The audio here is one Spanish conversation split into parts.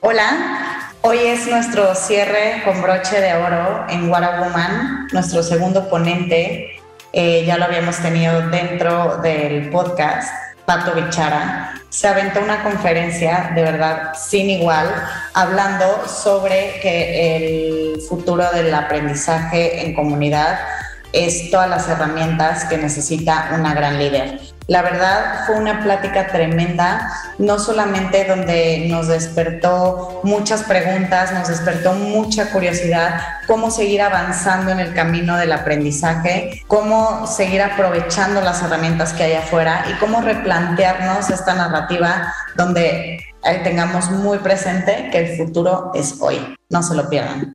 Hola, hoy es nuestro cierre con broche de oro en What Woman, nuestro segundo ponente. Eh, ya lo habíamos tenido dentro del podcast, Pato Bichara. Se aventó una conferencia de verdad sin igual, hablando sobre que el futuro del aprendizaje en comunidad es todas las herramientas que necesita una gran líder. La verdad fue una plática tremenda, no solamente donde nos despertó muchas preguntas, nos despertó mucha curiosidad, cómo seguir avanzando en el camino del aprendizaje, cómo seguir aprovechando las herramientas que hay afuera y cómo replantearnos esta narrativa donde tengamos muy presente que el futuro es hoy. No se lo pierdan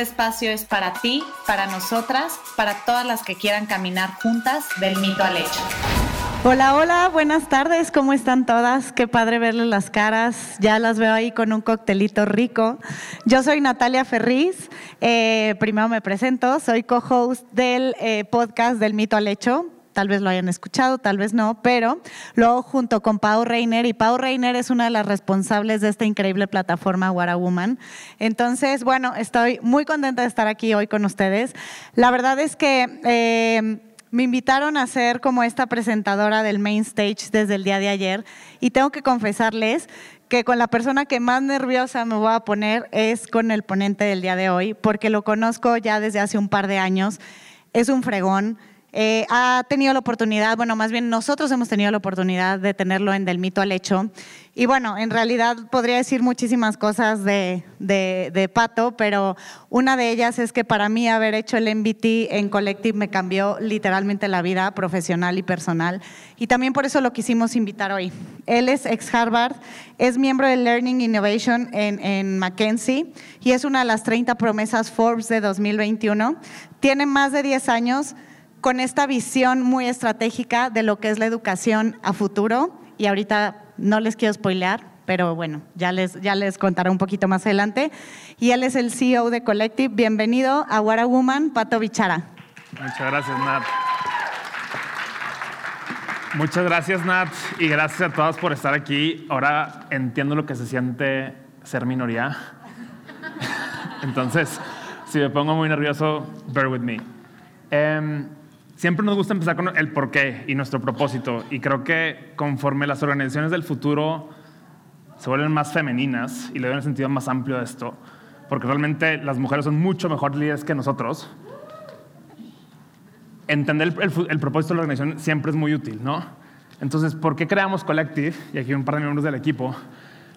espacio es para ti, para nosotras, para todas las que quieran caminar juntas del mito al hecho. Hola, hola, buenas tardes, ¿cómo están todas? Qué padre verles las caras, ya las veo ahí con un coctelito rico. Yo soy Natalia Ferriz, eh, primero me presento, soy co-host del eh, podcast del mito al hecho, tal vez lo hayan escuchado, tal vez no, pero luego junto con Pau Reiner, y Pau Reiner es una de las responsables de esta increíble plataforma What Woman. Entonces, bueno, estoy muy contenta de estar aquí hoy con ustedes. La verdad es que... Eh, me invitaron a ser como esta presentadora del main stage desde el día de ayer y tengo que confesarles que con la persona que más nerviosa me voy a poner es con el ponente del día de hoy, porque lo conozco ya desde hace un par de años. Es un fregón, eh, ha tenido la oportunidad, bueno, más bien nosotros hemos tenido la oportunidad de tenerlo en Del Mito al Hecho. Y bueno, en realidad podría decir muchísimas cosas de, de, Pato, pero una de ellas es que para mí haber hecho el MBT en Collective me cambió literalmente la vida profesional y personal. Y también por eso lo quisimos invitar hoy. Él es ex Harvard, es miembro de Learning Innovation en, en Mackenzie y es una de las 30 promesas Forbes de 2021. Tiene más de 10 años con esta visión muy estratégica de lo que es la educación a futuro. Y ahorita no les quiero spoilear, pero bueno, ya les, ya les contaré un poquito más adelante. Y él es el CEO de Collective. Bienvenido a What Woman, Pato Bichara. Muchas gracias, Nat. Muchas gracias, Nat, y gracias a todas por estar aquí. Ahora entiendo lo que se siente ser minoría. Entonces, si me pongo muy nervioso, bear with me. Em, Siempre nos gusta empezar con el porqué y nuestro propósito. Y creo que conforme las organizaciones del futuro se vuelven más femeninas, y le doy un sentido más amplio a esto, porque realmente las mujeres son mucho mejor líderes que nosotros, entender el, propósito de la organización siempre es muy útil, ¿no? Entonces, ¿por qué creamos Collective? Y aquí un par de miembros del equipo.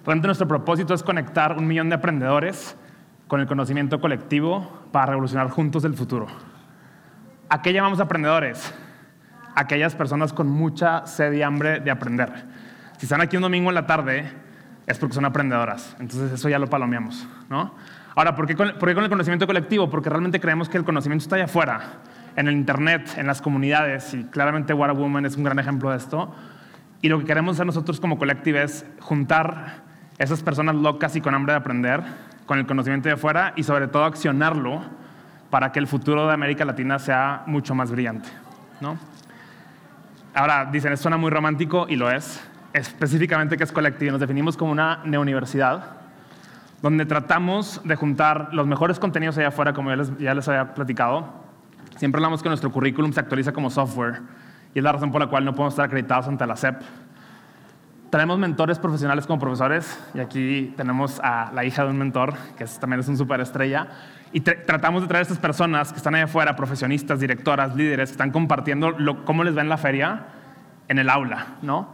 Realmente nuestro propósito es conectar un millón de aprendedores con el conocimiento colectivo para revolucionar juntos el futuro. ¿A qué llamamos aprendedores? Aquellas personas con mucha sed y hambre de aprender. Si están aquí un domingo en la tarde, es porque son aprendedoras. Entonces eso ya lo palomeamos, ¿no? Ahora, ¿por qué, con, el conocimiento colectivo? Porque realmente creemos que el conocimiento está allá afuera, en el Internet, en las comunidades, y claramente What a Woman es un gran ejemplo de esto. Y lo que queremos hacer nosotros como colectivo es juntar esas personas locas y con hambre de aprender con el conocimiento de afuera y sobre todo accionarlo para que el futuro de América Latina sea mucho más brillante. ¿no? Ahora, dicen, esto suena muy romántico y lo es. Específicamente que es colectivo. Nos definimos como una neuniversidad donde tratamos de juntar los mejores contenidos allá afuera, como ya les, había platicado. Siempre hablamos que nuestro currículum se actualiza como software y es la razón por la cual no podemos estar acreditados ante la SEP. Tenemos mentores profesionales como profesores y aquí tenemos a la hija de un mentor, que también es un superestrella, y tratamos de traer a estas personas que están allá afuera, profesionistas, directoras, líderes, que están compartiendo cómo les va en la feria en el aula. ¿no?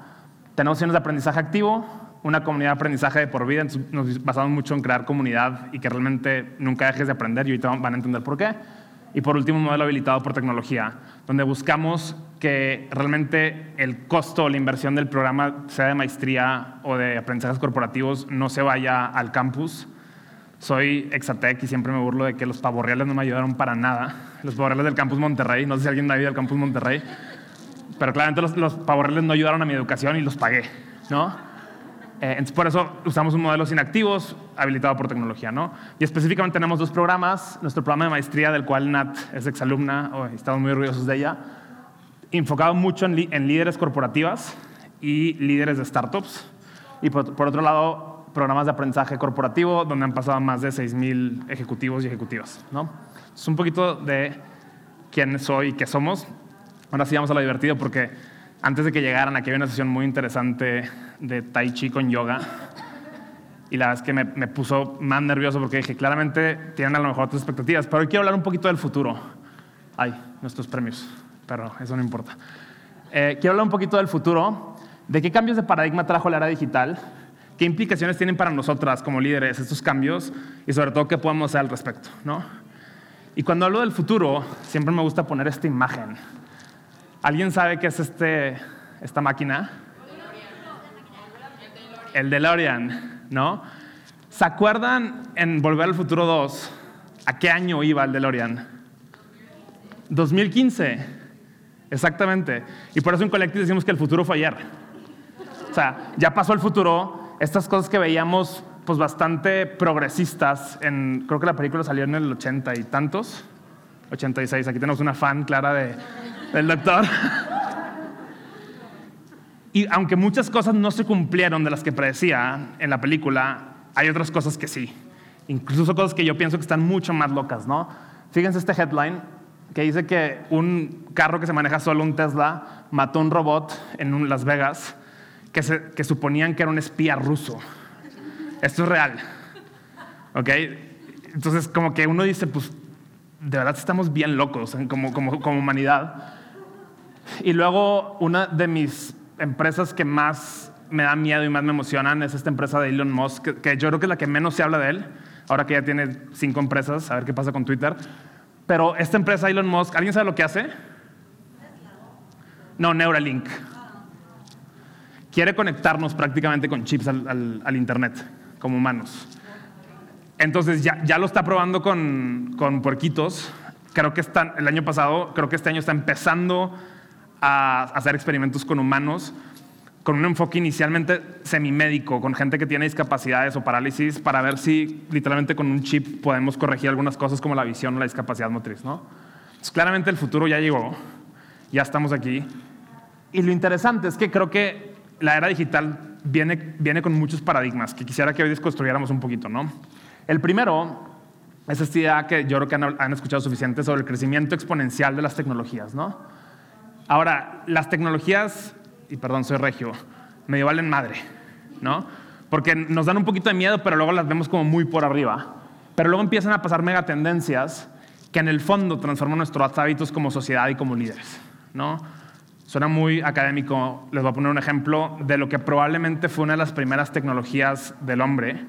Tenemos opciones de aprendizaje activo, una comunidad de aprendizaje de por vida. nos basamos mucho en crear comunidad y que realmente nunca dejes de aprender y ahorita van a entender por qué. Y por último, un modelo habilitado por tecnología, donde buscamos que realmente el costo o la inversión del programa, sea de maestría o de aprendizajes corporativos, no se vaya al campus. Soy Exatec y siempre me burlo de que los pavorreales no me ayudaron para nada. Los pavorreales del campus Monterrey, no sé si alguien ha ido al campus Monterrey, pero claramente los, los pavorreales no ayudaron a mi educación y los pagué, ¿no? Eh, entonces, por eso usamos un modelo sin activos habilitado por tecnología, ¿no? Y específicamente tenemos dos programas. Nuestro programa de maestría, del cual Nat es exalumna, oh, estamos muy orgullosos de ella, enfocado mucho en, líderes corporativas y líderes de startups. Y por, otro lado, programas de aprendizaje corporativo, donde han pasado más de 6.000 ejecutivos y ejecutivas, ¿no? Es un poquito de quién soy y qué somos. Ahora sí vamos a lo divertido porque antes de que llegaran, aquí había una sesión muy interesante de Tai Chi con yoga. Y la verdad es que me, me, puso más nervioso porque dije, claramente tienen a lo mejor otras expectativas, pero hoy quiero hablar un poquito del futuro. Ay, nuestros premios, pero eso no importa. Eh, quiero hablar un poquito del futuro, de qué cambios de paradigma trajo la era digital, qué implicaciones tienen para nosotras como líderes estos cambios y sobre todo qué podemos hacer al respecto. ¿no? Y cuando hablo del futuro, siempre me gusta poner esta imagen. ¿Alguien sabe qué es este, esta máquina? El DeLorean, ¿no? ¿Se acuerdan en Volver al Futuro 2 a qué año iba el DeLorean? 2015, exactamente. Y por eso en Collective decimos que el futuro fue ayer. O sea, ya pasó el futuro, estas cosas que veíamos pues bastante progresistas, creo que la película salió en el 80 y tantos, 86, aquí tenemos una fan clara de, del doctor. Y aunque muchas cosas no se cumplieron de las que predecía en la película, hay otras cosas que sí. Incluso cosas que yo pienso que están mucho más locas, ¿no? Fíjense este headline que dice que un carro que se maneja solo, un Tesla, mató a un robot en Las Vegas que, se, que suponían que era un espía ruso. Esto es real. ¿Ok? Entonces, como que uno dice, pues, de verdad estamos bien locos como, como, como humanidad. Y luego, una de mis empresas que más me da miedo y más me emocionan es esta empresa de Elon Musk, que, que, yo creo que es la que menos se habla de él, ahora que ya tiene cinco empresas, a ver qué pasa con Twitter. Pero esta empresa Elon Musk, ¿alguien sabe lo que hace? No, Neuralink. Quiere conectarnos prácticamente con chips al, al, al Internet, como humanos. Entonces ya, ya lo está probando con, con puerquitos. Creo que está, el año pasado, creo que este año está empezando a hacer experimentos con humanos con un enfoque inicialmente semimédico, con gente que tiene discapacidades o parálisis, para ver si literalmente con un chip podemos corregir algunas cosas como la visión o la discapacidad motriz. ¿no? Entonces, claramente el futuro ya llegó, ya estamos aquí. Y lo interesante es que creo que la era digital viene, viene con muchos paradigmas que quisiera que hoy desconstruyéramos un poquito. ¿no? El primero es esta idea que yo creo que han, han escuchado suficiente sobre el crecimiento exponencial de las tecnologías. ¿no? Ahora, las tecnologías y perdón, soy regio, medio valen madre, ¿no? Porque nos dan un poquito de miedo, pero luego las vemos como muy por arriba. Pero luego empiezan a pasar megatendencias que en el fondo transforman nuestros hábitos como sociedad y como líderes, ¿no? Suena muy académico, les voy a poner un ejemplo de lo que probablemente fue una de las primeras tecnologías del hombre,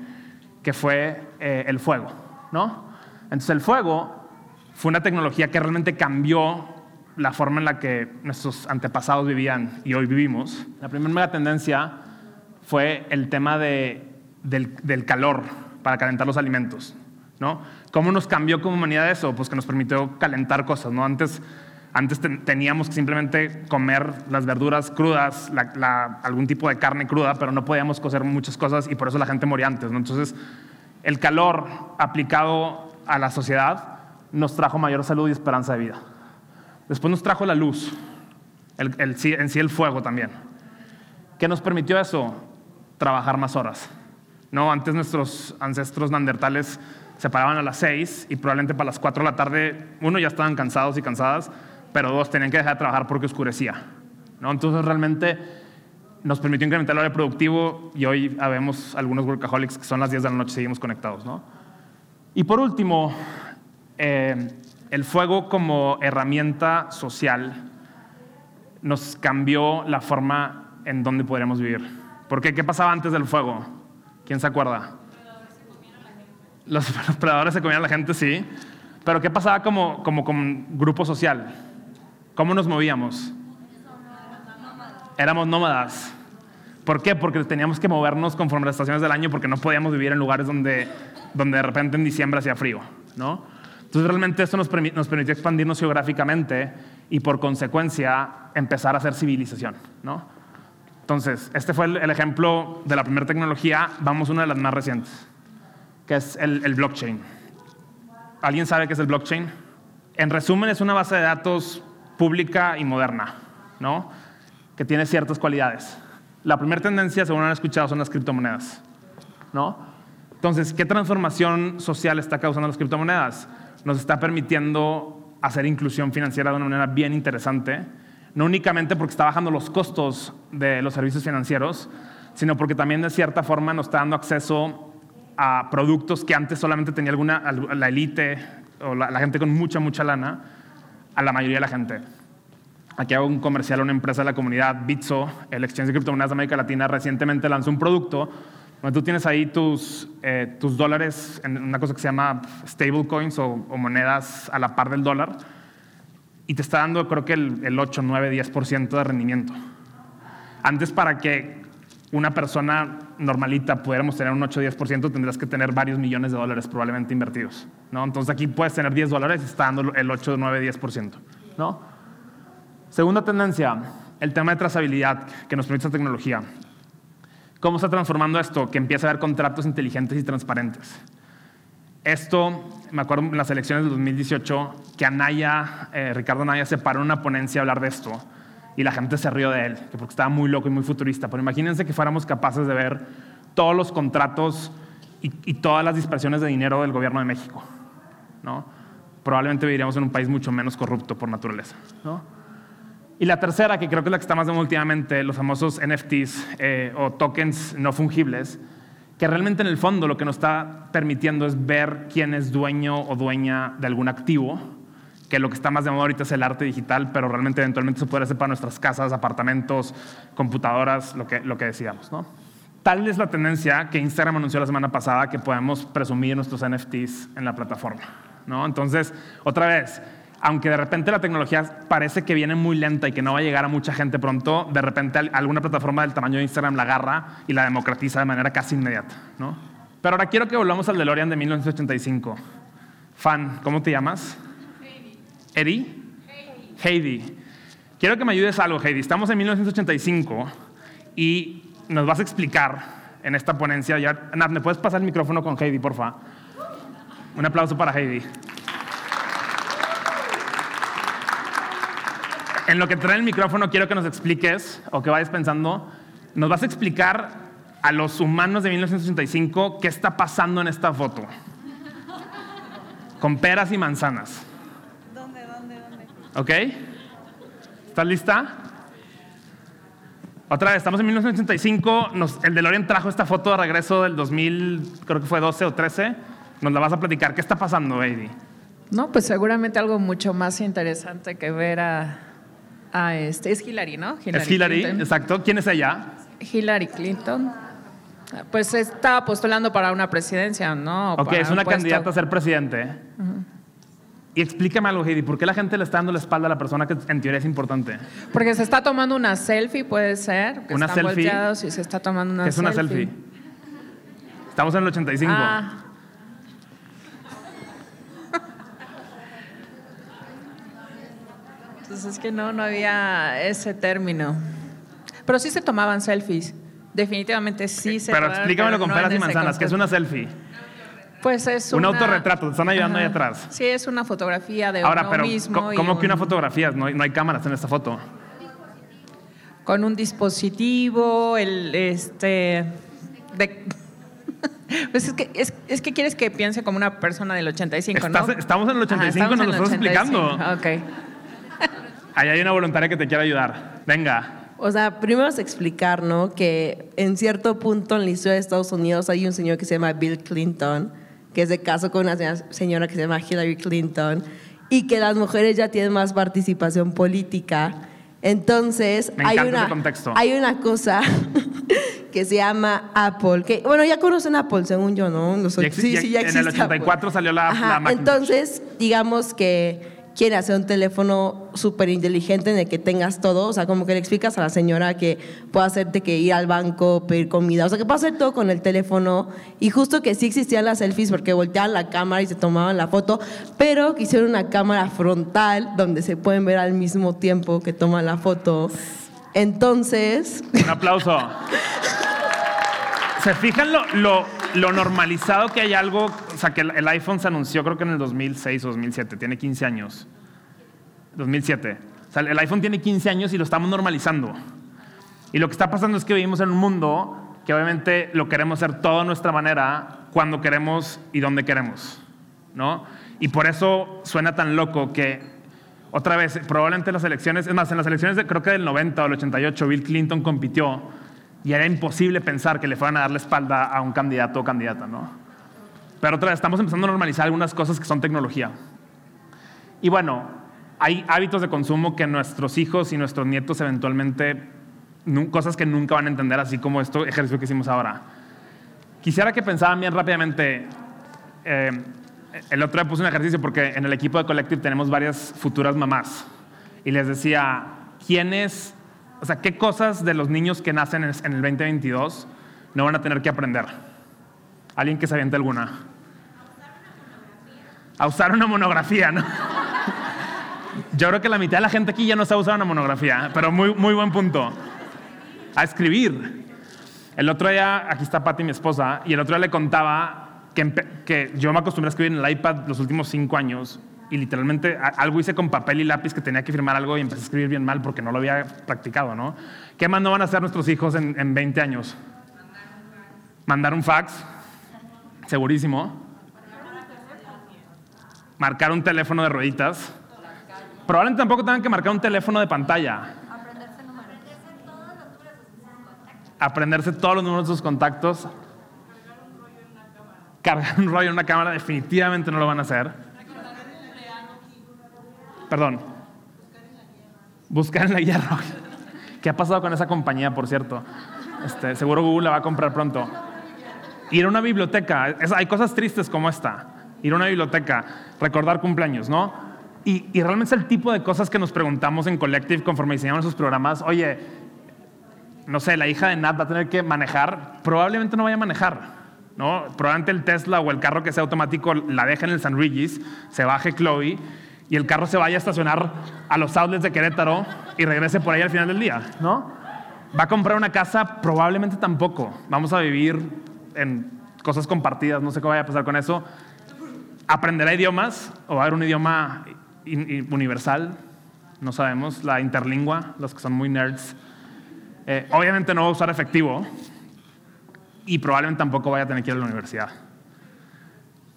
que fue eh, el fuego, ¿no? Entonces el fuego fue una tecnología que realmente cambió la forma en la que nuestros antepasados vivían y hoy vivimos, la primera mega tendencia fue el tema de, del, del, calor para calentar los alimentos. ¿no? ¿Cómo nos cambió como humanidad eso? Pues que nos permitió calentar cosas. ¿no? Antes, antes ten, teníamos que simplemente comer las verduras crudas, la, la, algún tipo de carne cruda, pero no podíamos cocer muchas cosas y por eso la gente moría antes. ¿no? Entonces, el calor aplicado a la sociedad nos trajo mayor salud y esperanza de vida. Después nos trajo la luz, el, el, en sí el fuego también. ¿Qué nos permitió eso? Trabajar más horas. No, antes nuestros ancestros neandertales se paraban a las 6 y probablemente para las 4 de la tarde, uno, ya estaban cansados y cansadas, pero dos, tenían que dejar de trabajar porque oscurecía. ¿no? Entonces realmente nos permitió incrementar el horario productivo y hoy vemos algunos workaholics que son las 10 de la noche y seguimos conectados. ¿no? Y por último, eh, el fuego como herramienta social nos cambió la forma en donde podríamos vivir. Porque ¿qué pasaba antes del fuego? ¿Quién se acuerda? Los predadores se comían a la gente, sí. Pero ¿qué pasaba como, como, como grupo social? ¿Cómo nos movíamos? éramos nómadas. ¿Por qué? Porque teníamos que movernos conforme las estaciones del año porque no podíamos vivir en lugares donde, donde de repente en diciembre hacía frío, ¿no? Entonces realmente esto nos, nos permitió expandirnos geográficamente y por consecuencia empezar a hacer civilización, ¿no? Entonces, este fue el, ejemplo de la primera tecnología. Vamos a una de las más recientes, que es el, el blockchain. ¿Alguien sabe qué es el blockchain? En resumen, es una base de datos pública y moderna, ¿no? que tiene ciertas cualidades. La primera tendencia, según han escuchado, son las criptomonedas. ¿no? Entonces, ¿qué transformación social está causando las criptomonedas? Nos está permitiendo hacer inclusión financiera de una manera bien interesante, no únicamente porque está bajando los costos de los servicios financieros, sino porque también de cierta forma nos está dando acceso a productos que antes solamente tenía alguna, la élite o la, gente con mucha, mucha lana, a la mayoría de la gente. Aquí hago un comercial a una empresa de la comunidad, Bitso, el exchange de criptomonedas de América Latina, recientemente lanzó un producto donde tú tienes ahí tus, eh, tus dólares en una cosa que se llama stablecoins o, o monedas a la par del dólar y te está dando creo que el, el 8, 9, 10% de rendimiento. Antes para que una persona normalita pudiéramos tener un 8 10%, tendrás que tener varios millones de dólares probablemente invertidos. ¿no? Entonces aquí puedes tener 10 dólares y está dando el 8, 9, 10%. ¿no? Segunda tendencia, el tema de trazabilidad que nos permite esta tecnología. ¿Cómo está transformando esto? Que empieza a haber contratos inteligentes y transparentes. Esto, me acuerdo en las elecciones de 2018, que Anaya, eh, Ricardo Anaya se paró en una ponencia a hablar de esto y la gente se rió de él, que porque estaba muy loco y muy futurista. Pero imagínense que fuéramos capaces de ver todos los contratos y, todas las dispersiones de dinero del gobierno de México. ¿no? Probablemente viviríamos en un país mucho menos corrupto por naturaleza. ¿no? Y la tercera, que creo que es la que está más de últimamente, los famosos NFTs eh, o tokens no fungibles, que realmente en el fondo lo que nos está permitiendo es ver quién es dueño o dueña de algún activo que lo que está más de moda ahorita es el arte digital, pero realmente eventualmente se puede hacer para nuestras casas, apartamentos, computadoras, lo que, lo que decíamos. ¿no? Tal es la tendencia que Instagram anunció la semana pasada que podemos presumir nuestros NFTs en la plataforma. ¿no? Entonces, otra vez, aunque de repente la tecnología parece que viene muy lenta y que no va a llegar a mucha gente pronto, de repente alguna plataforma del tamaño de Instagram la agarra y la democratiza de manera casi inmediata. ¿no? Pero ahora quiero que volvamos al DeLorean de 1985. Fan, ¿cómo te llamas? Eddie? Heidi. Quiero que me ayudes algo, Heidi. Estamos en 1985 y nos vas a explicar en esta ponencia. Ya, Nat, ¿me puedes pasar el micrófono con Heidi, porfa? Un aplauso para Heidi. En lo que trae el micrófono, quiero que nos expliques, o que vayas pensando, nos vas a explicar a los humanos de 1985 qué está pasando en esta foto. Con peras y manzanas. ¿Ok? ¿Estás lista? Otra vez, estamos en 1985. el DeLorean trajo esta foto de regreso del 2000, creo que fue 12 o 13. Nos la vas a platicar. ¿Qué está pasando, Heidi? No, pues seguramente algo mucho más interesante que ver a, a este. Es Hillary, ¿no? es Hillary, exacto. ¿Quién es ella? Hillary Clinton. Pues está postulando para una presidencia, ¿no? Ok, es una candidata a ser presidente. Y explícame algo, Heidi, ¿por qué la gente le está dando la espalda a la persona que en teoría es importante? Porque se está tomando una selfie, puede ser. ¿Una selfie? y se está tomando una ¿Qué es una selfie? Estamos en el 85. Ah. Entonces es que no, no había ese término. Pero sí se tomaban selfies. Definitivamente sí se Pero explícamelo con peras y manzanas, ¿qué es una selfie? Pues es un autorretrato, te están ayudando ahí atrás. Sí, es una fotografía de Ahora, pero ¿cómo, que una fotografía? No hay, cámaras en esta foto. Con un dispositivo, el este Pues es que, es, que quieres que piense como una persona del 85, ¿no? Estamos en el 85, nos lo estás explicando. Ok. Ahí hay una voluntaria que te quiere ayudar. Venga. O sea, primero es explicar, ¿no? Que en cierto punto en la historia de Estados Unidos hay un señor que se llama Bill Clinton que se casó con una señora que se llama Hillary Clinton, y que las mujeres ya tienen más participación política. Entonces, hay, una, hay una cosa que se llama Apple, que, bueno, ya conocen Apple, según yo, ¿no? sí, sí, ya existe En el 84 salió la, Entonces, digamos que quieren hacer un teléfono súper inteligente en el que tengas todo, o sea, como que le explicas a la señora que puede hacerte que ir al banco, pedir comida, o sea, que puede hacer todo con el teléfono y justo que sí existían las selfies porque volteaban la cámara y se tomaban la foto, pero que hicieron una cámara frontal donde se pueden ver al mismo tiempo que toman la foto. Entonces... Un aplauso. ¿Se fijan lo, lo, lo, normalizado que hay algo? O sea, que el, iPhone se anunció creo que en el 2006 o 2007, tiene 15 años. 2007. O sea, el iPhone tiene 15 años y lo estamos normalizando. Y lo que está pasando es que vivimos en un mundo que obviamente lo queremos hacer todo a nuestra manera, cuando queremos y donde queremos. ¿no? Y por eso suena tan loco que, otra vez, probablemente las elecciones, es más, en las elecciones de, creo que del 90 o el 88, Bill Clinton compitió y era imposible pensar que le fueran a dar la espalda a un candidato o candidata, ¿no? Pero otra vez, estamos empezando a normalizar algunas cosas que son tecnología. Y bueno, hay hábitos de consumo que nuestros hijos y nuestros nietos eventualmente, cosas que nunca van a entender, así como esto ejercicio que hicimos ahora. Quisiera que pensaran bien rápidamente. Eh, el otro día puse un ejercicio porque en el equipo de Collective tenemos varias futuras mamás. Y les decía, ¿quiénes o sea, ¿qué cosas de los niños que nacen en el 2022 no van a tener que aprender? ¿Alguien que se aviente alguna? A usar una monografía, ¿no? Yo creo que la mitad de la gente aquí ya no sabe usar una monografía, pero muy, muy buen punto. A escribir. El otro día, aquí está Patti, mi esposa, y el otro día le contaba que, que yo me acostumbré a escribir en el iPad los últimos cinco años y literalmente algo hice con papel y lápiz que tenía que firmar algo y empecé a escribir bien mal porque no lo había practicado, ¿no? ¿Qué más no van a hacer nuestros hijos en, en 20 años? Mandar un fax, segurísimo. Marcar un teléfono de rueditas. Probablemente tampoco tengan que marcar un teléfono de pantalla. Aprenderse todos los números de sus contactos. Cargar un rollo en una cámara definitivamente no lo van a hacer. Perdón. Buscar en la guía roja. ¿Qué ha pasado con esa compañía, por cierto? Este, seguro Google la va a comprar pronto. Ir a una biblioteca. hay cosas tristes como esta. Ir a una biblioteca, recordar cumpleaños, ¿no? Y, realmente es el tipo de cosas que nos preguntamos en Collective conforme diseñamos esos programas. Oye, no sé, la hija de Nat va a tener que manejar. Probablemente no vaya a manejar. ¿no? Probablemente el Tesla o el carro que sea automático la deje en el San Regis, se baje Chloe y el carro se vaya a estacionar a los outlets de Querétaro y regrese por ahí al final del día, ¿no? Va a comprar una casa, probablemente tampoco. Vamos a vivir en cosas compartidas, no sé qué vaya a pasar con eso. ¿Aprenderá idiomas o va a haber un idioma universal? No sabemos. La interlingua, los que son muy nerds. Eh, obviamente no va a usar efectivo y probablemente tampoco vaya a tener que ir a la universidad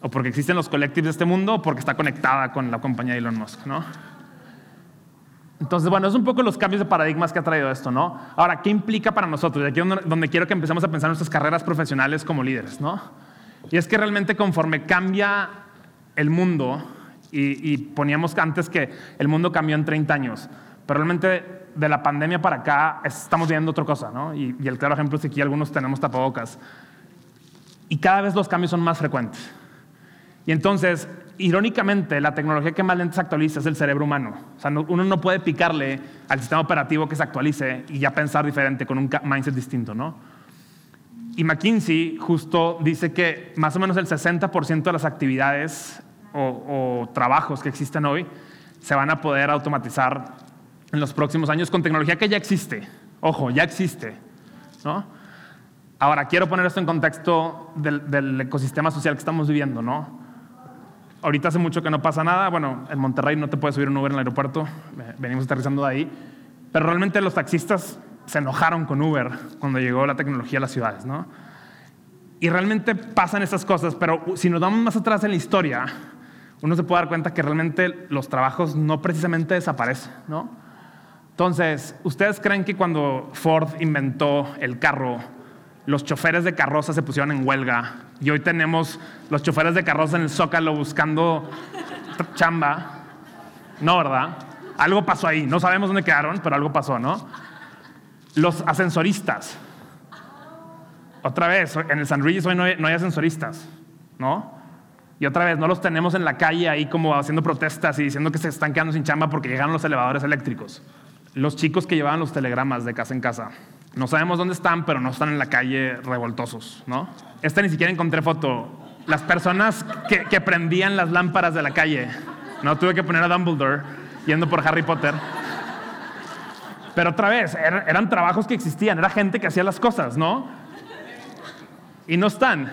o porque existen los collectives de este mundo, o porque está conectada con la compañía de Elon Musk, ¿no? Entonces, bueno, es un poco los cambios de paradigmas que ha traído esto, ¿no? Ahora, ¿qué implica para nosotros? Y aquí es donde quiero que empecemos a pensar en nuestras carreras profesionales como líderes, ¿no? Y es que realmente conforme cambia el mundo, y, y poníamos antes que el mundo cambió en 30 años, pero realmente de la pandemia para acá estamos viendo otra cosa, ¿no? Y, y el claro ejemplo es que aquí algunos tenemos tapabocas. Y cada vez los cambios son más frecuentes. Y entonces, irónicamente, la tecnología que más lento se actualiza es el cerebro humano. O sea, uno no puede picarle al sistema operativo que se actualice y ya pensar diferente con un mindset distinto, ¿no? Y McKinsey justo dice que más o menos el 60% de las actividades o, trabajos que existen hoy se van a poder automatizar en los próximos años con tecnología que ya existe. Ojo, ya existe, ¿no? Ahora, quiero poner esto en contexto del ecosistema social que estamos viviendo, ¿no? Ahorita hace mucho que no pasa nada. Bueno, en Monterrey no te puedes subir un Uber en el aeropuerto. Venimos aterrizando de ahí. Pero realmente los taxistas se enojaron con Uber cuando llegó la tecnología a las ciudades, ¿no? Y realmente pasan esas cosas, pero si nos vamos más atrás en la historia, uno se puede dar cuenta que realmente los trabajos no precisamente desaparecen, ¿no? Entonces, ¿ustedes creen que cuando Ford inventó el carro, los choferes de carroza se pusieron en huelga y hoy tenemos los choferes de carroza en el Zócalo buscando chamba. No, ¿verdad? Algo pasó ahí. No sabemos dónde quedaron, pero algo pasó, ¿no? Los ascensoristas. Otra vez, en el San Luis hoy no hay, no hay ascensoristas, ¿no? Y otra vez, no los tenemos en la calle ahí como haciendo protestas y diciendo que se están quedando sin chamba porque llegaron los elevadores eléctricos. Los chicos que llevaban los telegramas de casa en casa. No sabemos dónde están, pero no están en la calle revoltosos, ¿no? Esta ni siquiera encontré foto. Las personas que, prendían las lámparas de la calle. No tuve que poner a Dumbledore yendo por Harry Potter. Pero otra vez, er- eran trabajos que existían, era gente que hacía las cosas, ¿no? Y no están.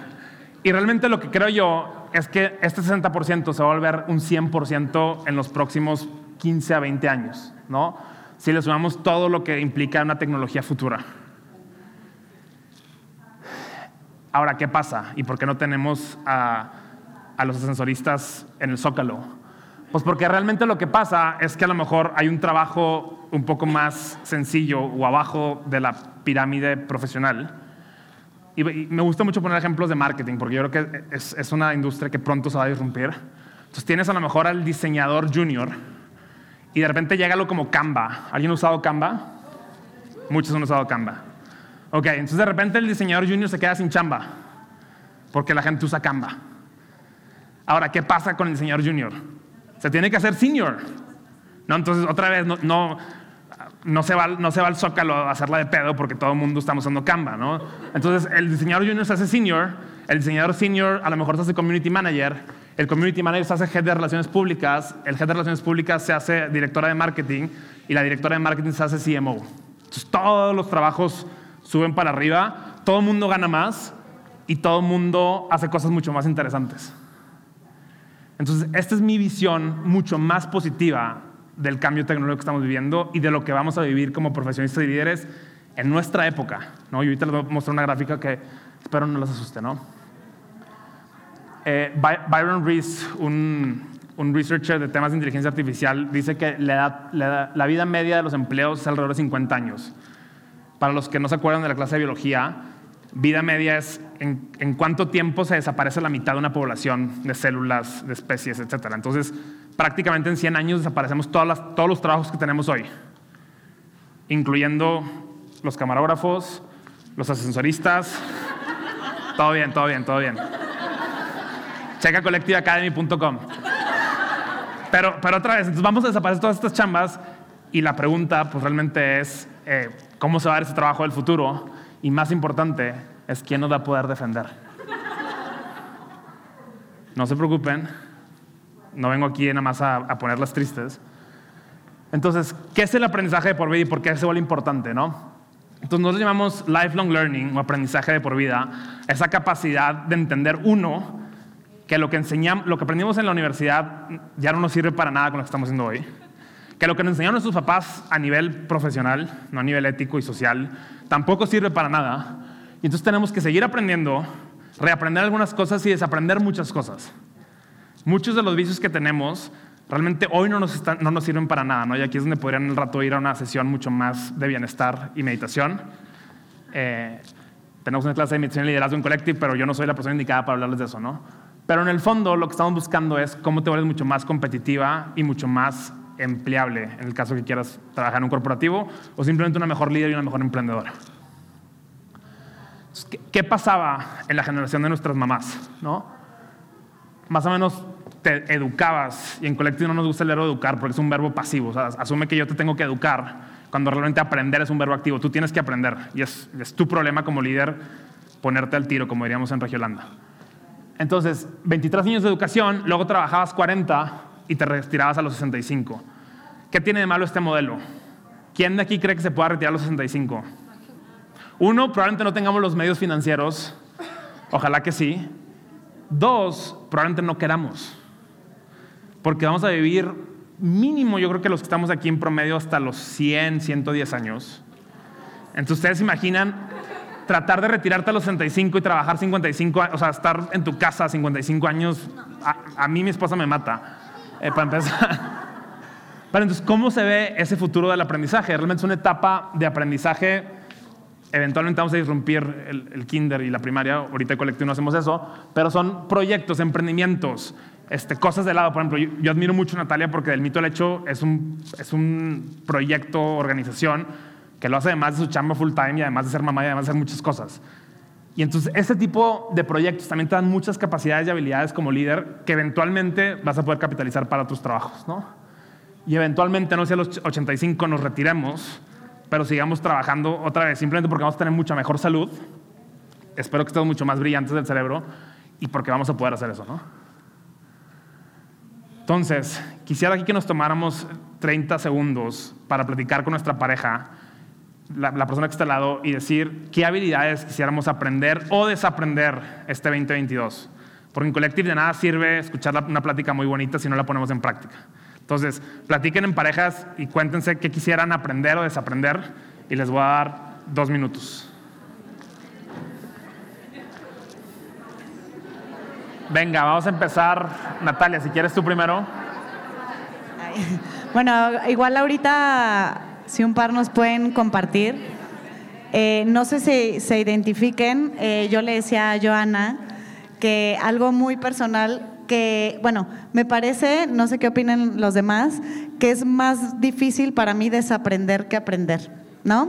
Y realmente lo que creo yo es que este 60% se va a volver un 100% en los próximos 15 a 20 años, ¿no? Si le sumamos todo lo que implica una tecnología futura. Ahora, ¿qué pasa? ¿Y por qué no tenemos a, los ascensoristas en el zócalo? Pues porque realmente lo que pasa es que a lo mejor hay un trabajo un poco más sencillo o abajo de la pirámide profesional. Y, me gusta mucho poner ejemplos de marketing, porque yo creo que es, es una industria que pronto se va a disrumpir. Entonces tienes a lo mejor al diseñador junior y de repente llega algo como Canva. ¿Alguien ha usado Canva? Muchos han usado Canva. Ok, entonces de repente el diseñador junior se queda sin chamba, porque la gente usa Canva. Ahora, ¿qué pasa con el diseñador junior? Se tiene que hacer senior. ¿no? Entonces, otra vez, no, no, se va, no se va al zócalo a hacerla de pedo porque todo el mundo está usando Canva. ¿no? Entonces, el diseñador junior se hace senior, el diseñador senior a lo mejor se hace community manager, el community manager se hace head de relaciones públicas, el head de relaciones públicas se hace directora de marketing y la directora de marketing se hace CMO. Entonces, todos los trabajos suben para arriba, todo el mundo gana más y todo el mundo hace cosas mucho más interesantes. Entonces, esta es mi visión mucho más positiva del cambio tecnológico que estamos viviendo y de lo que vamos a vivir como profesionistas y líderes en nuestra época. ¿no? Y ahorita les voy a mostrar una gráfica que espero no les asuste. ¿no? Eh, By- Byron Reese, un, un researcher de temas de inteligencia artificial, dice que la, la la vida media de los empleos es alrededor de 50 años. Para los que no se acuerdan de la clase de biología, vida media es en, en cuánto tiempo se desaparece la mitad de una población de células, de especies, etc. Entonces, prácticamente en 100 años desaparecemos todas las- todos los trabajos que tenemos hoy, incluyendo los camarógrafos, los ascensoristas. Todo bien, todo bien, todo bien. Checa collectiveacademy.com. Pero, pero otra vez, entonces vamos a desaparecer todas estas chambas y la pregunta pues realmente es eh, cómo se va a dar ese trabajo del futuro y más importante es quién nos va a poder defender. No se preocupen, no vengo aquí nada más a, a ponerlas tristes. Entonces, ¿qué es el aprendizaje de por vida y por qué se vuelve importante, no? Entonces, nosotros llamamos lifelong learning o aprendizaje de por vida, esa capacidad de entender uno que lo que enseñamos, lo que aprendimos en la universidad ya no nos sirve para nada con lo que estamos haciendo hoy. Que lo que nos enseñaron nuestros papás a nivel profesional, no a nivel ético y social, tampoco sirve para nada. Y entonces tenemos que seguir aprendiendo, reaprender algunas cosas y desaprender muchas cosas. Muchos de los vicios que tenemos realmente hoy no nos, están- no nos sirven para nada, ¿no? Y aquí es donde podrían el rato ir a una sesión mucho más de bienestar y meditación. Eh, tenemos una clase de meditación y liderazgo en Collective, pero yo no soy la persona indicada para hablarles de eso, ¿no? Pero en el fondo lo que estamos buscando es cómo te vuelves mucho más competitiva y mucho más empleable en el caso que quieras trabajar en un corporativo o simplemente una mejor líder y una mejor emprendedora. Entonces, ¿Qué, qué pasaba en la generación de nuestras mamás? ¿no? Más o menos te educabas y en colectivo no nos gusta el verbo educar porque es un verbo pasivo. O sea, asume que yo te tengo que educar cuando realmente aprender es un verbo activo. Tú tienes que aprender y es, es tu problema como líder ponerte al tiro, como diríamos en Regiolanda. Entonces, 23 años de educación, luego trabajabas 40 y te retirabas a los 65. ¿Qué tiene de malo este modelo? ¿Quién de aquí cree que se pueda retirar a los 65? Uno, probablemente no tengamos los medios financieros. Ojalá que sí. Dos, probablemente no queramos. Porque vamos a vivir mínimo, yo creo que los que estamos aquí en promedio hasta los 100, 110 años. Entonces, ustedes se imaginan tratar de retirarte a los 65 y trabajar 55, a- o sea, estar en tu casa 55 años, a, mí mi esposa me mata, eh, para empezar. Pero entonces, ¿cómo se ve ese futuro del aprendizaje? Realmente es una etapa de aprendizaje. Eventualmente vamos a disrumpir el, el kinder y la primaria. Ahorita colectivo no hacemos eso. Pero son proyectos, emprendimientos, este, cosas de lado. Por ejemplo, yo, yo admiro mucho a Natalia porque del mito al hecho es un, es un proyecto, organización, que lo hace además de su chamba full time y además de ser mamá y además de hacer muchas cosas. Y entonces ese tipo de proyectos también te dan muchas capacidades y habilidades como líder que eventualmente vas a poder capitalizar para tus trabajos, ¿no? Y eventualmente, no sé, a los 85 nos retiremos, pero sigamos trabajando otra vez, simplemente porque vamos a tener mucha mejor salud. Espero que estemos mucho más brillantes del cerebro y porque vamos a poder hacer eso, ¿no? Entonces, quisiera aquí que nos tomáramos 30 segundos para platicar con nuestra pareja la, persona que está al lado y decir qué habilidades quisiéramos aprender o desaprender este 2022. Porque en Collective de nada sirve escuchar una plática muy bonita si no la ponemos en práctica. Entonces, platiquen en parejas y cuéntense qué quisieran aprender o desaprender y les voy a dar dos minutos. Venga, vamos a empezar. Natalia, si quieres tú primero. Bueno, igual ahorita si un par nos pueden compartir. Eh, no sé si se identifiquen, eh, yo le decía a Joana que algo muy personal que, bueno, me parece, no sé qué opinen los demás, que es más difícil para mí desaprender que aprender, ¿no?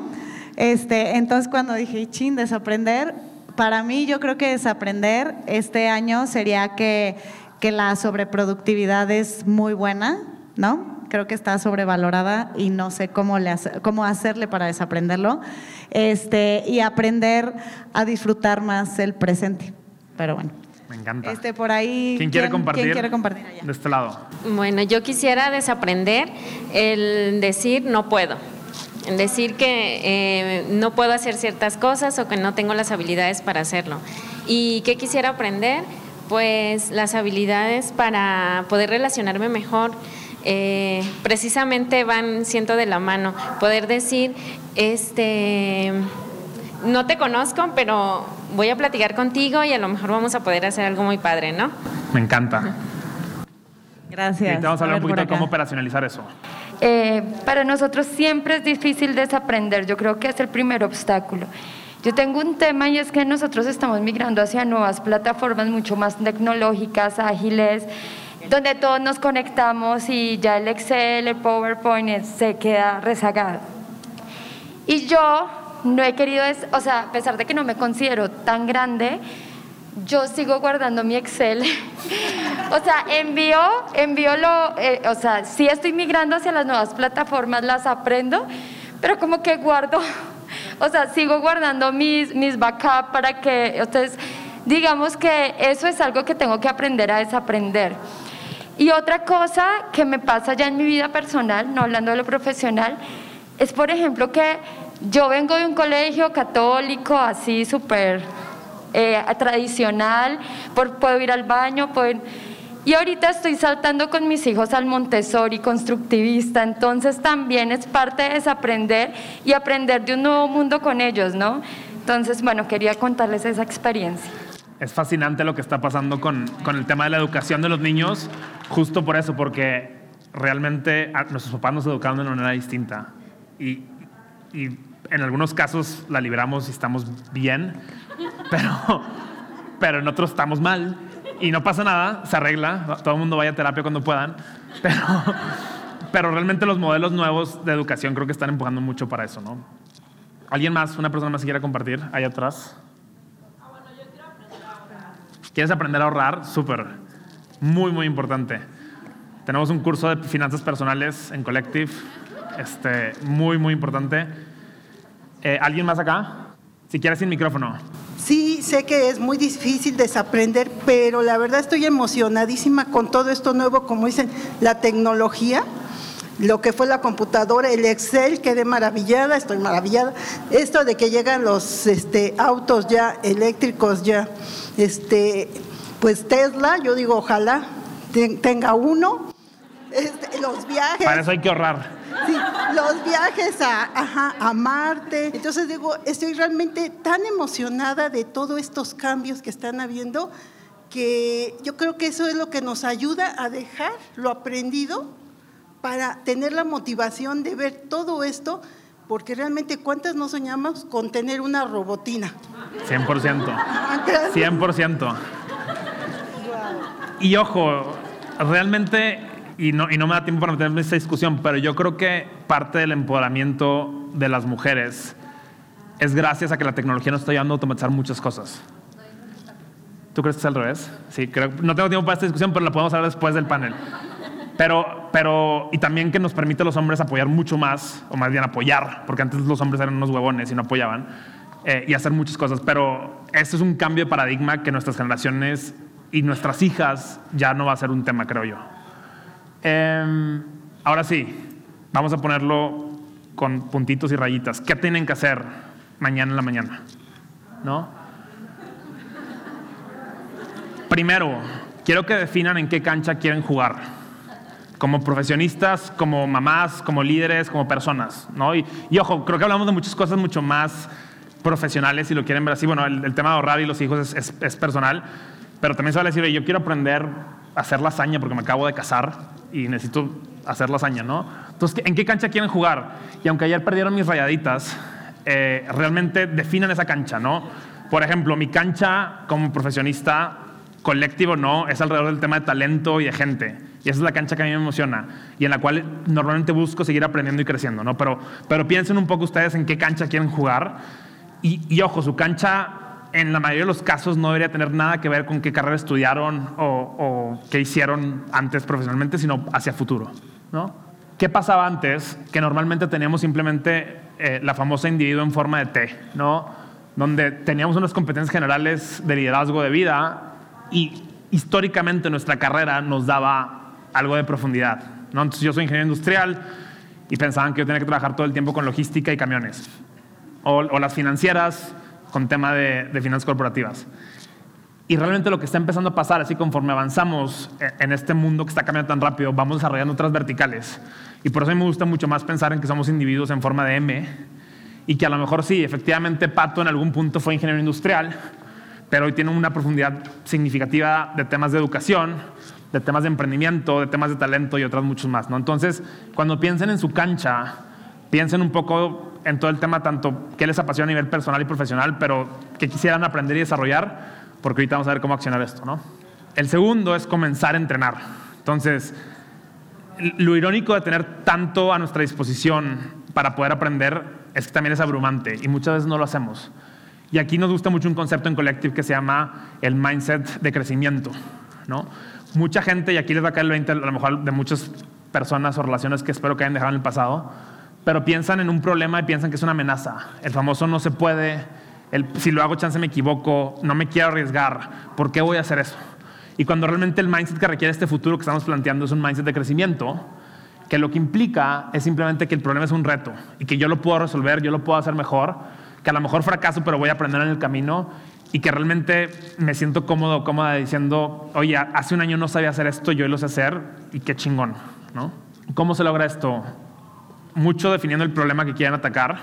Este, entonces cuando dije, chin, desaprender, para mí yo creo que desaprender este año sería que, que la sobreproductividad es muy buena, ¿no? Creo que está sobrevalorada y no sé cómo, le cómo hacerle para desaprenderlo. Este, y aprender a disfrutar más el presente. Pero bueno. Me encanta. Este, por ahí. ¿Quién, quiere compartir? ¿Quién quiere compartir De este lado. Bueno, yo quisiera desaprender el decir no puedo. El decir que eh, no puedo hacer ciertas cosas o que no tengo las habilidades para hacerlo. ¿Y qué quisiera aprender? Pues las habilidades para poder relacionarme mejor eh, precisamente van siento de la mano. Poder decir, este, no te conozco, pero voy a platicar contigo y a lo mejor vamos a poder hacer algo muy padre, ¿no? Me encanta. Gracias. Y vamos a hablar un poquito de cómo operacionalizar eso. Eh, para nosotros siempre es difícil desaprender, yo creo que es el primer obstáculo. Yo tengo un tema y es que nosotros estamos migrando hacia nuevas plataformas mucho más tecnológicas, ágiles, donde todos nos conectamos y ya el Excel, el PowerPoint se queda rezagado. Y yo no he querido, o sea, a pesar de que no me considero tan grande, yo sigo guardando mi Excel. o sea, envío, envío lo, eh, o sea, sí estoy migrando hacia las nuevas plataformas, las aprendo, pero como que guardo, o sea, sigo guardando mis, mis backups para que, entonces, digamos que eso es algo que tengo que aprender a desaprender. Y otra cosa que me pasa ya en mi vida personal, no hablando de lo profesional, es por ejemplo que yo vengo de un colegio católico así súper eh, tradicional, por, puedo ir al baño, puedo y ahorita estoy saltando con mis hijos al Montessori constructivista, entonces también es parte de desaprender y aprender de un nuevo mundo con ellos, ¿no? Entonces, bueno, quería contarles esa experiencia. Es fascinante lo que está pasando con, con el tema de la educación de los niños, Justo por eso, porque realmente nuestros papás nos educaron de una manera distinta. Y, y en algunos casos la libramos y estamos bien, pero, pero en otros estamos mal. Y no pasa nada, se arregla, todo el mundo vaya a terapia cuando puedan, pero, pero realmente los modelos nuevos de educación creo que están empujando mucho para eso, ¿no? ¿Alguien más, una persona más que quiera compartir ahí atrás? ¿Quieres aprender a ahorrar? Súper muy, muy importante. Tenemos un curso de finanzas personales en Collective, este, muy, muy importante. Eh, ¿Alguien más acá? Si quieres sin micrófono. Sí, sé que es muy difícil desaprender, pero la verdad estoy emocionadísima con todo esto nuevo, como dicen, la tecnología, lo que fue la computadora, el Excel, quedé maravillada, estoy maravillada. Esto de que llegan los este, autos ya eléctricos ya, este, pues Tesla, yo digo, ojalá tenga uno. Este, los viajes. Para eso hay que ahorrar. Sí, los viajes a, a Marte. Entonces digo, estoy realmente tan emocionada de todos estos cambios que están habiendo que yo creo que eso es lo que nos ayuda a dejar lo aprendido para tener la motivación de ver todo esto, porque realmente cuántas no soñamos con tener una robotina. 100%. 100%. Y ojo, realmente, y no, y no me da tiempo para meterme en esta discusión, pero yo creo que parte del empoderamiento de las mujeres es gracias a que la tecnología nos está ayudando a automatizar muchas cosas. ¿Tú crees que es al revés? Sí, creo, no tengo tiempo para esta discusión, pero la podemos hablar después del panel. Pero, pero, y también que nos permite a los hombres apoyar mucho más, o más bien apoyar, porque antes los hombres eran unos huevones y no apoyaban, eh, y hacer muchas cosas. Pero este es un cambio de paradigma que nuestras generaciones y nuestras hijas ya no va a ser un tema, creo yo. Em, ahora sí, vamos a ponerlo con puntitos y rayitas. ¿Qué tienen que hacer mañana en la mañana? ¿No? Primero, quiero que definan en qué cancha quieren jugar. Como profesionistas, como mamás, como líderes, como personas. ¿no? Y, ojo, creo que hablamos de muchas cosas mucho más profesionales, si lo quieren ver así. Bueno, el, tema de ahorrar y los hijos es, personal, pero también se va a decir, yo quiero aprender a hacer lasaña porque me acabo de casar y necesito hacer lasaña, ¿no? Entonces, ¿en qué cancha quieren jugar? Y aunque ayer perdieron mis rayaditas, eh, realmente definan esa cancha, ¿no? Por ejemplo, mi cancha como profesionista colectivo no, es alrededor del tema de talento y de gente. Y esa es la cancha que a mí me emociona y en la cual normalmente busco seguir aprendiendo y creciendo, ¿no? Pero, pero piensen un poco ustedes en qué cancha quieren jugar. Y, ojo, su cancha en la mayoría de los casos no debería tener nada que ver con qué carrera estudiaron o, qué hicieron antes profesionalmente, sino hacia futuro, ¿no? ¿Qué pasaba antes? Que normalmente teníamos simplemente eh, la famosa individuo en forma de T, ¿no? Donde teníamos unas competencias generales de liderazgo de vida y históricamente nuestra carrera nos daba algo de profundidad. ¿no? Entonces yo soy ingeniero industrial y pensaban que yo tenía que trabajar todo el tiempo con logística y camiones. O, las financieras con tema de, finanzas corporativas. Y realmente lo que está empezando a pasar, así conforme avanzamos en este mundo que está cambiando tan rápido, vamos desarrollando otras verticales. Y por eso a mí me gusta mucho más pensar en que somos individuos en forma de M y que a lo mejor sí, efectivamente Pato en algún punto fue ingeniero industrial, pero hoy tiene una profundidad significativa de temas de educación, de temas de emprendimiento, de temas de talento y otros muchos más. ¿no? Entonces, cuando piensen en su cancha, piensen un poco en todo el tema, tanto que les apasiona a nivel personal y profesional, pero que quisieran aprender y desarrollar, porque ahorita vamos a ver cómo accionar esto. ¿no? El segundo es comenzar a entrenar. Entonces, lo irónico de tener tanto a nuestra disposición para poder aprender es que también es abrumante y muchas veces no lo hacemos. Y aquí nos gusta mucho un concepto en Collective que se llama el mindset de crecimiento. ¿no? Mucha gente, y aquí les va a caer el 20 a lo mejor de muchas personas o relaciones que espero que hayan dejado en el pasado, pero piensan en un problema y piensan que es una amenaza. El famoso no se puede, el, si lo hago chance me equivoco, no me quiero arriesgar, ¿por qué voy a hacer eso? Y cuando realmente el mindset que requiere este futuro que estamos planteando es un mindset de crecimiento, que lo que implica es simplemente que el problema es un reto y que yo lo puedo resolver, yo lo puedo hacer mejor que a lo mejor fracaso, pero voy a aprender en el camino y que realmente me siento cómodo, cómoda diciendo, oye, hace un año no sabía hacer esto, yo lo sé hacer y qué chingón, ¿no? ¿Cómo se logra esto? Mucho definiendo el problema que quieren atacar,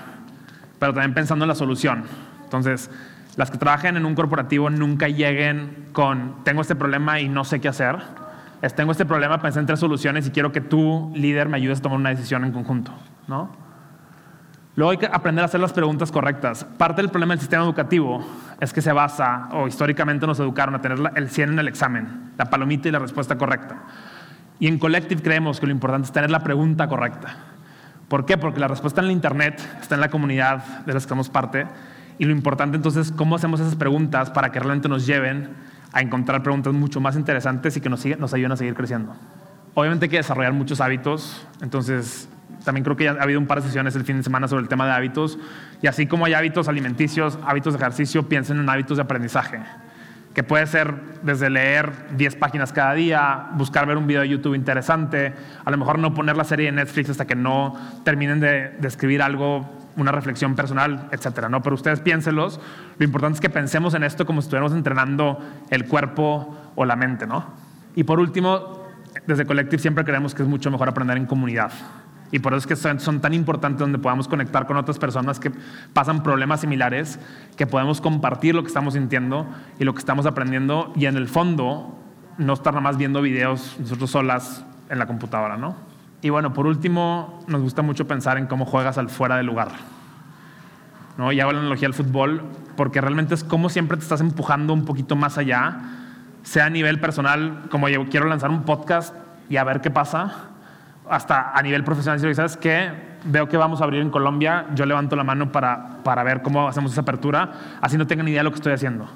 pero también pensando en la solución. Entonces, las que trabajen en un corporativo nunca lleguen con, tengo este problema y no sé qué hacer. Es, tengo este problema, pensé en tres soluciones y quiero que tú, líder, me ayudes a tomar una decisión en conjunto, ¿no? Luego hay que aprender a hacer las preguntas correctas. Parte del problema del sistema educativo es que se basa, o históricamente nos educaron a tener el 100 en el examen, la palomita y la respuesta correcta. Y en Collective creemos que lo importante es tener la pregunta correcta. ¿Por qué? Porque la respuesta en el Internet está en la comunidad de la que somos parte. Y lo importante entonces es cómo hacemos esas preguntas para que realmente nos lleven a encontrar preguntas mucho más interesantes y que nos, nos ayuden a seguir creciendo. Obviamente hay que desarrollar muchos hábitos. Entonces, también creo que ha habido un par de sesiones el fin de semana sobre el tema de hábitos. Y así como hay hábitos alimenticios, hábitos de ejercicio, piensen en hábitos de aprendizaje. Que puede ser desde leer 10 páginas cada día, buscar ver un video de YouTube interesante, a lo mejor no poner la serie de Netflix hasta que no terminen de, escribir algo, una reflexión personal, etcétera, ¿no? Pero ustedes piénsenlos. Lo importante es que pensemos en esto como si estuviéramos entrenando el cuerpo o la mente, ¿no? Y por último, desde Collective siempre creemos que es mucho mejor aprender en comunidad. Y por eso es que son, tan importantes donde podamos conectar con otras personas que pasan problemas similares, que podemos compartir lo que estamos sintiendo y lo que estamos aprendiendo y en el fondo no estar nada más viendo videos nosotros solas en la computadora, ¿no? Y bueno, por último, nos gusta mucho pensar en cómo juegas al fuera de lugar. ¿no? Y hago la analogía al fútbol, porque realmente es como siempre te estás empujando un poquito más allá, sea a nivel personal, como yo quiero lanzar un podcast y a ver qué pasa, hasta a nivel profesional, ¿sabes qué? veo que vamos a abrir en Colombia, yo levanto la mano para, para ver cómo hacemos esa apertura, así no tengan idea de lo que estoy haciendo.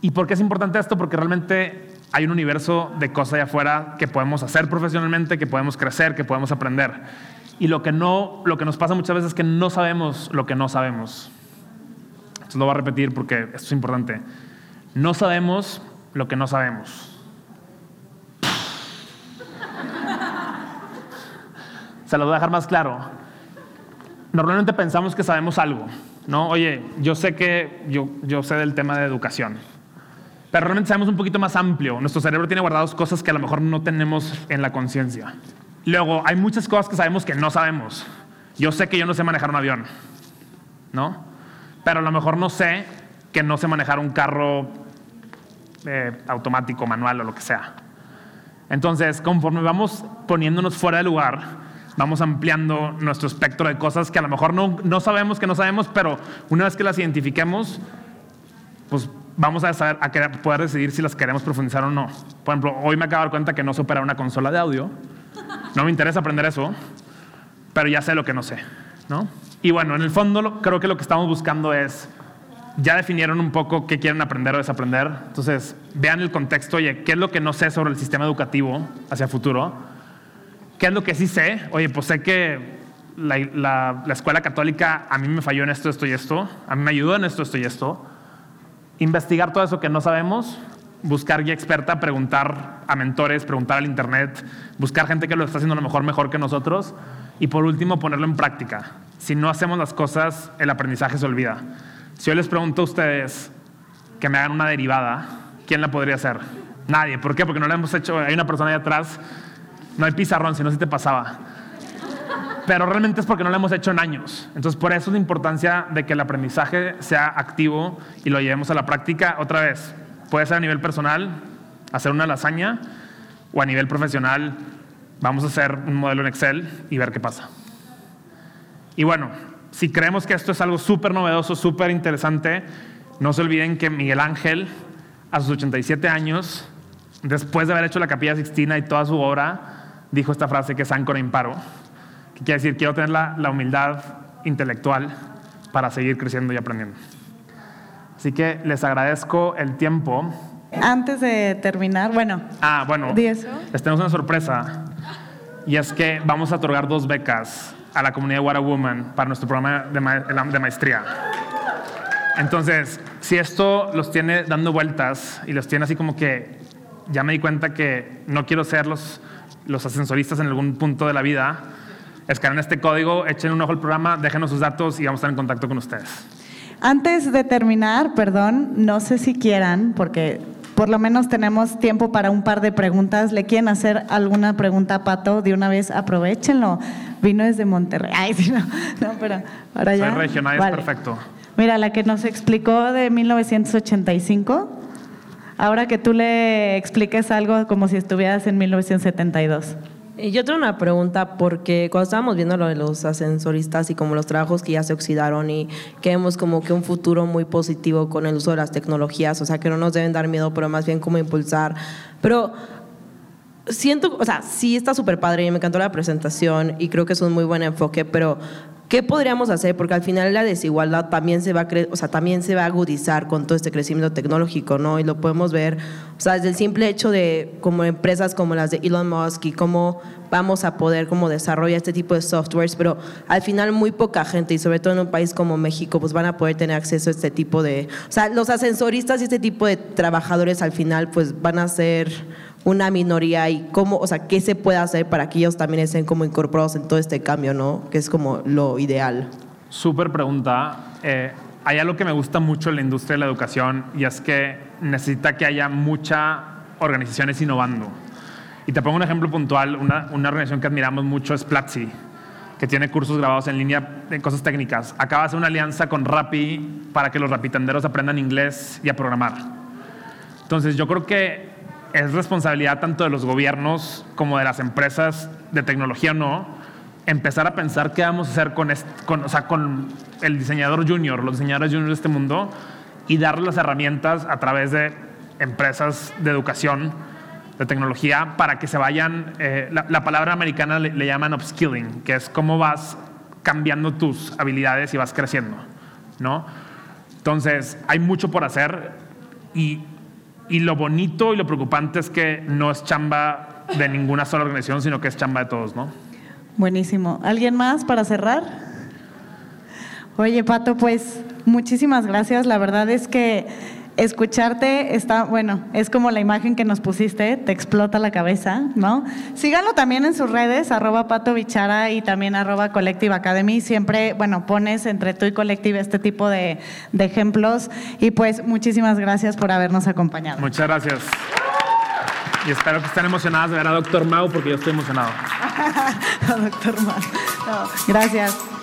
¿Y por qué es importante esto? Porque realmente hay un universo de cosas allá afuera que podemos hacer profesionalmente, que podemos crecer, que podemos aprender. Y lo que, no, lo que nos pasa muchas veces es que no sabemos lo que no sabemos. Esto lo voy a repetir porque esto es importante. No sabemos lo que no sabemos. Se lo voy a dejar más claro. Normalmente pensamos que sabemos algo, ¿no? Oye, yo sé que yo, yo sé del tema de educación, pero realmente sabemos un poquito más amplio. Nuestro cerebro tiene guardadas cosas que a lo mejor no tenemos en la conciencia. Luego, hay muchas cosas que sabemos que no sabemos. Yo sé que yo no sé manejar un avión, ¿no? Pero a lo mejor no sé que no sé manejar un carro eh, automático, manual o lo que sea. Entonces, conforme vamos poniéndonos fuera de lugar, vamos ampliando nuestro espectro de cosas que a lo mejor no, no sabemos que no sabemos, pero una vez que las identifiquemos, pues vamos a, saber, a querer, poder decidir si las queremos profundizar o no. Por ejemplo, hoy me acabo de dar cuenta que no sé operar una consola de audio. No me interesa aprender eso, pero ya sé lo que no sé. ¿no? Y bueno, en el fondo creo que lo que estamos buscando es, ya definieron un poco qué quieren aprender o desaprender. Entonces, vean el contexto, oye, ¿qué es lo que no sé sobre el sistema educativo hacia futuro? ¿Qué es lo que sí sé? Oye, pues sé que la, escuela católica a mí me falló en esto, esto y esto, a mí me ayudó en esto, esto y esto. Investigar todo eso que no sabemos, buscar guía experta, preguntar a mentores, preguntar al internet, buscar gente que lo está haciendo a lo mejor mejor que nosotros y por último ponerlo en práctica. Si no hacemos las cosas, el aprendizaje se olvida. Si yo les pregunto a ustedes que me hagan una derivada, ¿quién la podría hacer? Nadie. ¿Por qué? Porque no la hemos hecho. Hay una persona ahí atrás no hay pizarrón, si no se te pasaba. Pero realmente es porque no lo hemos hecho en años. Entonces, por eso es la importancia de que el aprendizaje sea activo y lo llevemos a la práctica. Otra vez, puede ser a nivel personal, hacer una lasaña, o a nivel profesional, vamos a hacer un modelo en Excel y ver qué pasa. Y bueno, si creemos que esto es algo súper novedoso, súper interesante, no se olviden que Miguel Ángel, a sus 87 años, después de haber hecho la Capilla Sixtina y toda su obra, dijo esta frase que es áncora imparo, que quiere decir, quiero tener la, la humildad intelectual para seguir creciendo y aprendiendo. Así que les agradezco el tiempo. Antes de terminar, bueno. Ah, bueno. Les tenemos una sorpresa. Y es que vamos a otorgar dos becas a la comunidad What a Woman para nuestro programa de, de maestría. Entonces, si esto los tiene dando vueltas y los tiene así como que ya me di cuenta que no quiero ser los los ascensoristas en algún punto de la vida, escaneen este código, echen un ojo al programa, déjenos sus datos y vamos a estar en contacto con ustedes. Antes de terminar, perdón, no sé si quieran, porque por lo menos tenemos tiempo para un par de preguntas. ¿Le quieren hacer alguna pregunta a Pato? De una vez aprovechenlo. Vino desde Monterrey. Ay, sí, no, no pero ahora ya. Soy regional, es perfecto. Mira, la que nos explicó de 1985 Ahora que tú le expliques algo como si estuvieras en 1972. Yo tengo una pregunta porque cuando estábamos viendo lo de los ascensoristas y como los trabajos que ya se oxidaron y que vemos como que un futuro muy positivo con el uso de las tecnologías, o sea, que no nos deben dar miedo, pero más bien como impulsar. Pero siento, o sea, sí está súper padre y me encantó la presentación y creo que es un muy buen enfoque, pero ¿Qué podríamos hacer? Porque al final la desigualdad también se va a o sea, también se va a agudizar con todo este crecimiento tecnológico, ¿no? Y lo podemos ver, o sea, desde el simple hecho de como empresas como las de Elon Musk y cómo vamos a poder como desarrollar este tipo de softwares, pero al final muy poca gente y sobre todo en un país como México pues van a poder tener acceso a este tipo de, o sea, los ascensoristas y este tipo de trabajadores al final pues van a ser una minoría y cómo, o sea, qué se puede hacer para que ellos también estén como incorporados en todo este cambio, ¿no? Que es como lo ideal. Súper pregunta. Eh, hay algo que me gusta mucho en la industria de la educación y es que necesita que haya muchas organizaciones innovando. Y te pongo un ejemplo puntual, una, una organización que admiramos mucho es Platzi, que tiene cursos grabados en línea de cosas técnicas. Acaba de hacer una alianza con Rappi para que los rapitenderos aprendan inglés y a programar. Entonces yo creo que es responsabilidad tanto de los gobiernos como de las empresas de tecnología o no, empezar a pensar qué vamos a hacer con, con, o sea, con el diseñador junior, los diseñadores juniors de este mundo y darles las herramientas a través de empresas de educación, de tecnología, para que se vayan, eh, la, palabra americana le, llaman upskilling, que es cómo vas cambiando tus habilidades y vas creciendo, ¿no? Entonces, hay mucho por hacer y, y lo bonito y lo preocupante es que no es chamba de ninguna sola organización, sino que es chamba de todos, ¿no? Buenísimo. ¿Alguien más para cerrar? Oye, Pato, pues muchísimas gracias. La verdad es que escucharte está, bueno, es como la imagen que nos pusiste, te explota la cabeza, ¿no? Síganlo también en sus redes, arroba Pato Bichara y también arroba Collective Academy. Siempre, bueno, pones entre tú y Collective este tipo de, de ejemplos. Y pues muchísimas gracias por habernos acompañado. Muchas gracias. Y espero que estén emocionadas de ver a Doctor Mau porque yo estoy emocionado. Doctor Mau. No, gracias.